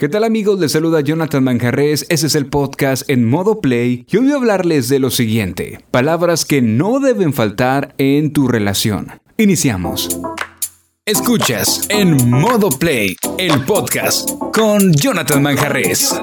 ¿Qué tal amigos? Les saluda Jonathan Manjarres, ese es el podcast en modo play y hoy voy a hablarles de lo siguiente, palabras que no deben faltar en tu relación. Iniciamos. Escuchas en modo play el podcast con Jonathan Manjarres.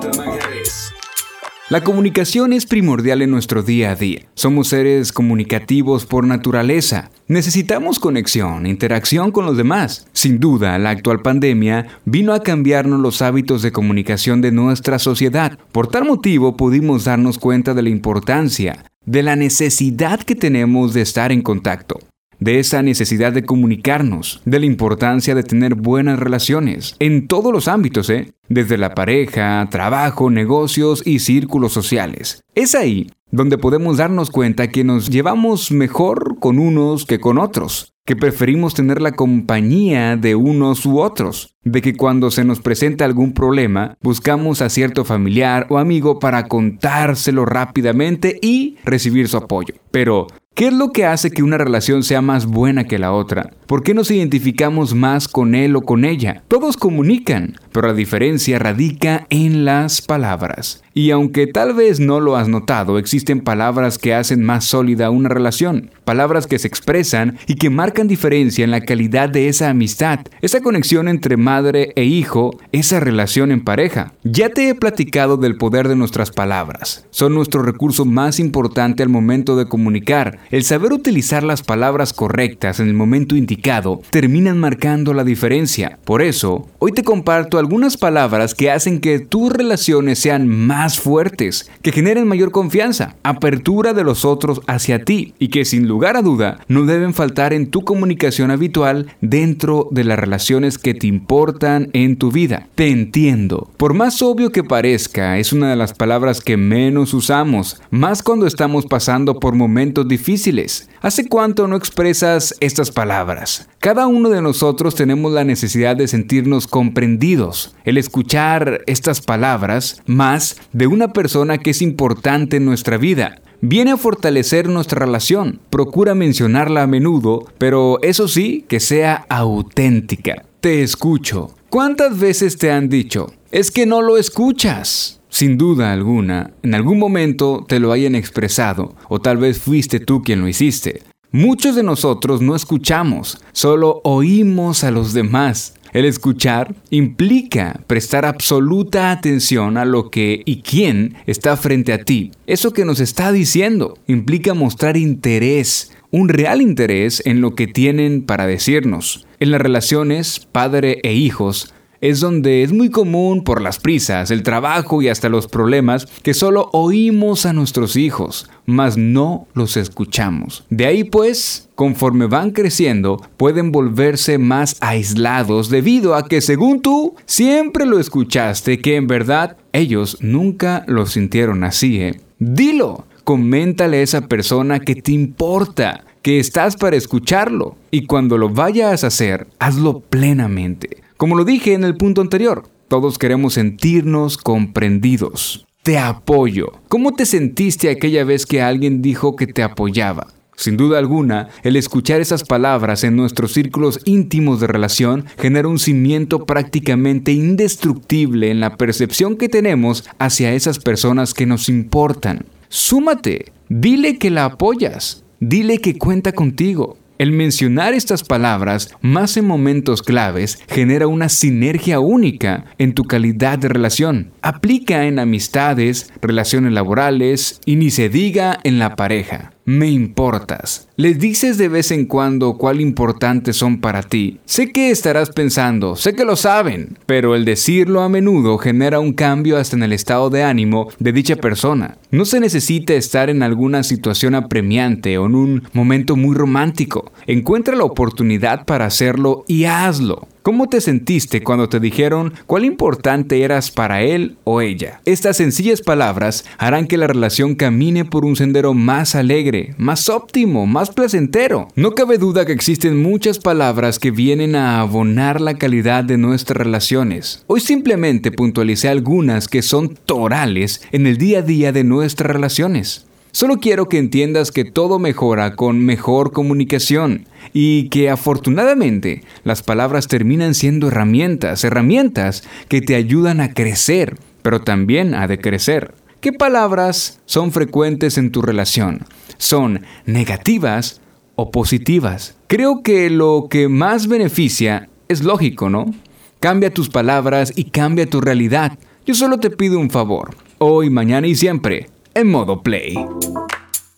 La comunicación es primordial en nuestro día a día. Somos seres comunicativos por naturaleza. Necesitamos conexión, interacción con los demás. Sin duda, la actual pandemia vino a cambiarnos los hábitos de comunicación de nuestra sociedad. Por tal motivo pudimos darnos cuenta de la importancia, de la necesidad que tenemos de estar en contacto de esa necesidad de comunicarnos, de la importancia de tener buenas relaciones, en todos los ámbitos, ¿eh? desde la pareja, trabajo, negocios y círculos sociales. Es ahí donde podemos darnos cuenta que nos llevamos mejor con unos que con otros, que preferimos tener la compañía de unos u otros, de que cuando se nos presenta algún problema, buscamos a cierto familiar o amigo para contárselo rápidamente y recibir su apoyo. Pero, ¿Qué es lo que hace que una relación sea más buena que la otra? ¿Por qué nos identificamos más con él o con ella? Todos comunican, pero la diferencia radica en las palabras. Y aunque tal vez no lo has notado, existen palabras que hacen más sólida una relación, palabras que se expresan y que marcan diferencia en la calidad de esa amistad, esa conexión entre madre e hijo, esa relación en pareja. Ya te he platicado del poder de nuestras palabras. Son nuestro recurso más importante al momento de comunicar. El saber utilizar las palabras correctas en el momento indicado terminan marcando la diferencia. Por eso, hoy te comparto algunas palabras que hacen que tus relaciones sean más fuertes, que generen mayor confianza, apertura de los otros hacia ti y que sin lugar a duda no deben faltar en tu comunicación habitual dentro de las relaciones que te importan en tu vida. Te entiendo. Por más obvio que parezca, es una de las palabras que menos usamos, más cuando estamos pasando por momentos difíciles. ¿Hace cuánto no expresas estas palabras? Cada uno de nosotros tenemos la necesidad de sentirnos comprendidos. El escuchar estas palabras más de una persona que es importante en nuestra vida. Viene a fortalecer nuestra relación. Procura mencionarla a menudo, pero eso sí, que sea auténtica. Te escucho. ¿Cuántas veces te han dicho? Es que no lo escuchas. Sin duda alguna, en algún momento te lo hayan expresado, o tal vez fuiste tú quien lo hiciste. Muchos de nosotros no escuchamos, solo oímos a los demás. El escuchar implica prestar absoluta atención a lo que y quién está frente a ti. Eso que nos está diciendo implica mostrar interés, un real interés en lo que tienen para decirnos. En las relaciones padre e hijos, es donde es muy común por las prisas, el trabajo y hasta los problemas que solo oímos a nuestros hijos, mas no los escuchamos. De ahí pues, conforme van creciendo, pueden volverse más aislados debido a que según tú siempre lo escuchaste, que en verdad ellos nunca lo sintieron así. ¿eh? Dilo, coméntale a esa persona que te importa que estás para escucharlo y cuando lo vayas a hacer, hazlo plenamente. Como lo dije en el punto anterior, todos queremos sentirnos comprendidos. Te apoyo. ¿Cómo te sentiste aquella vez que alguien dijo que te apoyaba? Sin duda alguna, el escuchar esas palabras en nuestros círculos íntimos de relación genera un cimiento prácticamente indestructible en la percepción que tenemos hacia esas personas que nos importan. Súmate, dile que la apoyas, dile que cuenta contigo. El mencionar estas palabras, más en momentos claves, genera una sinergia única en tu calidad de relación. Aplica en amistades, relaciones laborales y ni se diga en la pareja me importas. Les dices de vez en cuando cuál importantes son para ti. Sé que estarás pensando, sé que lo saben, pero el decirlo a menudo genera un cambio hasta en el estado de ánimo de dicha persona. No se necesita estar en alguna situación apremiante o en un momento muy romántico. Encuentra la oportunidad para hacerlo y hazlo. ¿Cómo te sentiste cuando te dijeron cuál importante eras para él o ella? Estas sencillas palabras harán que la relación camine por un sendero más alegre, más óptimo, más placentero. No cabe duda que existen muchas palabras que vienen a abonar la calidad de nuestras relaciones. Hoy simplemente puntualicé algunas que son torales en el día a día de nuestras relaciones. Solo quiero que entiendas que todo mejora con mejor comunicación y que afortunadamente las palabras terminan siendo herramientas, herramientas que te ayudan a crecer, pero también a decrecer. ¿Qué palabras son frecuentes en tu relación? ¿Son negativas o positivas? Creo que lo que más beneficia es lógico, ¿no? Cambia tus palabras y cambia tu realidad. Yo solo te pido un favor, hoy, mañana y siempre, en modo play.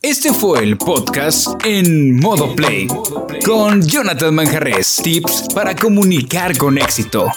Este fue el podcast en modo play con Jonathan Manjarres. Tips para comunicar con éxito.